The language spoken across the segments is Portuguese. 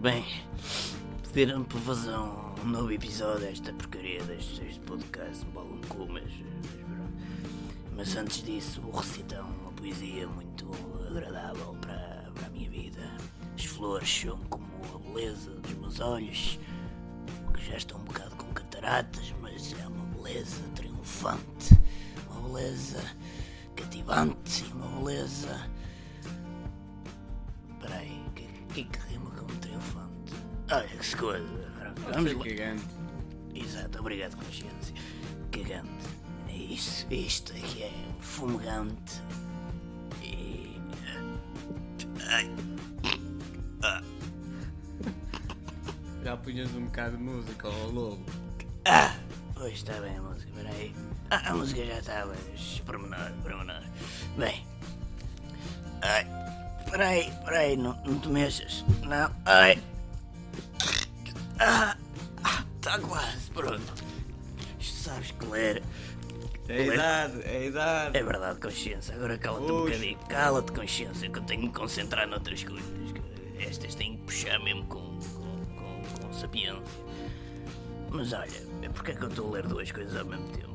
Bem, pediram para fazer um novo episódio desta porcaria deste, podcast, um balão de cu, mas, mas, antes disso vou recitar é uma poesia muito agradável para, para a minha vida. As flores são como a beleza dos meus olhos já estão um bocado com cataratas, mas é uma beleza triunfante, uma beleza cativante, uma beleza. Espera aí, o que, que, que rima com triunfante? Olha que coisa. Vamos lá. Gigante. Exato, obrigado, consciência. Cagante. É isso, isto aqui é fumegante. E. Ai. Já punhas um bocado de música ao lobo. Ah! Pois está bem a música, peraí. Ah, a música já estava. Pormenor, pormenor. Bem. Ai. Peraí, peraí, não, não te mexas. Não, ai. Ah! Está quase, pronto. Sabes que ler. É a idade, é a idade. É verdade, consciência. Agora cala-te um bocadinho. Cala-te, consciência, que eu tenho que me concentrar noutras coisas. Estas têm que puxar mesmo com, sapiência. Mas olha, é porque é que eu estou a ler duas coisas ao mesmo tempo?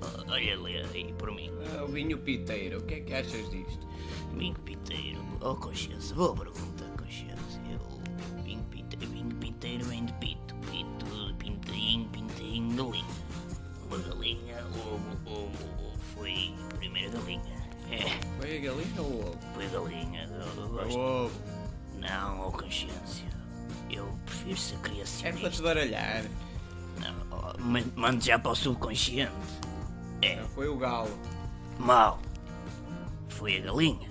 Oh, Olha, lê aí por mim. Ah, o vinho piteiro, o que é que achas disto? Vinho piteiro. Oh, consciência, boa pergunta, consciência. O vinho piteiro, vinho piteiro vem de pito. Pito, pintainho, pintainho, galinha. Uma galinha, ovo, ovo, ovo. Foi a primeira galinha. É. Foi a galinha ou o ovo? Foi galinha, eu, eu O gosto. ovo. Não, oh consciência. Eu prefiro ser É para criacionista. te baralhar. Não, oh, man- mande já para o subconsciente. É, Foi o galo. mau. Foi a galinha.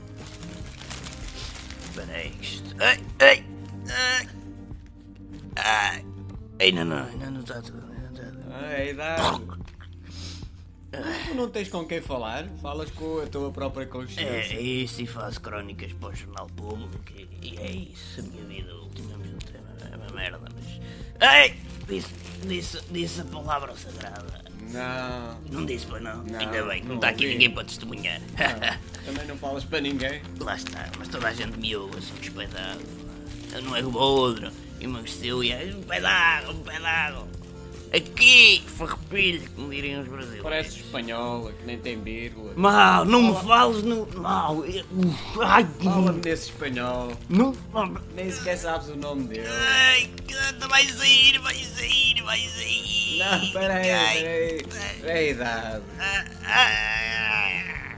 Espera aí, que isto... Ai, ai, ai. Ai. Ainda não, ainda não está tudo. Ainda não está tudo. Ah, é a idade. Tu não tens com quem falar? Falas com a tua própria É, consciência. é isso e faço crónicas para o Jornal Público e, é isso. A minha vida ultimamente é uma, é uma merda, mas. Ei! Disse, disse, disse a palavra sagrada. Não. Não disse para não. Não, Ainda bem, não não está aqui ninguém para testemunhar. Também não falas para ninguém. Lá está, mas toda a gente me ouve, sou despeidado. Eu não é como o outro, emagreceu e é um pé d'água, um pé d'água. Aqui, farrapilha, como diriam os brasileiros. Parece espanhola, que nem tem vírgula. Mal, não me fales no. Mal. Ai, Fala-me desse espanhol. não. Nem sequer sabes o nome dele. Ai, canta, vai sair, vai sair, vai sair. Não, peraí, Ai, peraí. É a idade. ah, ah, ah.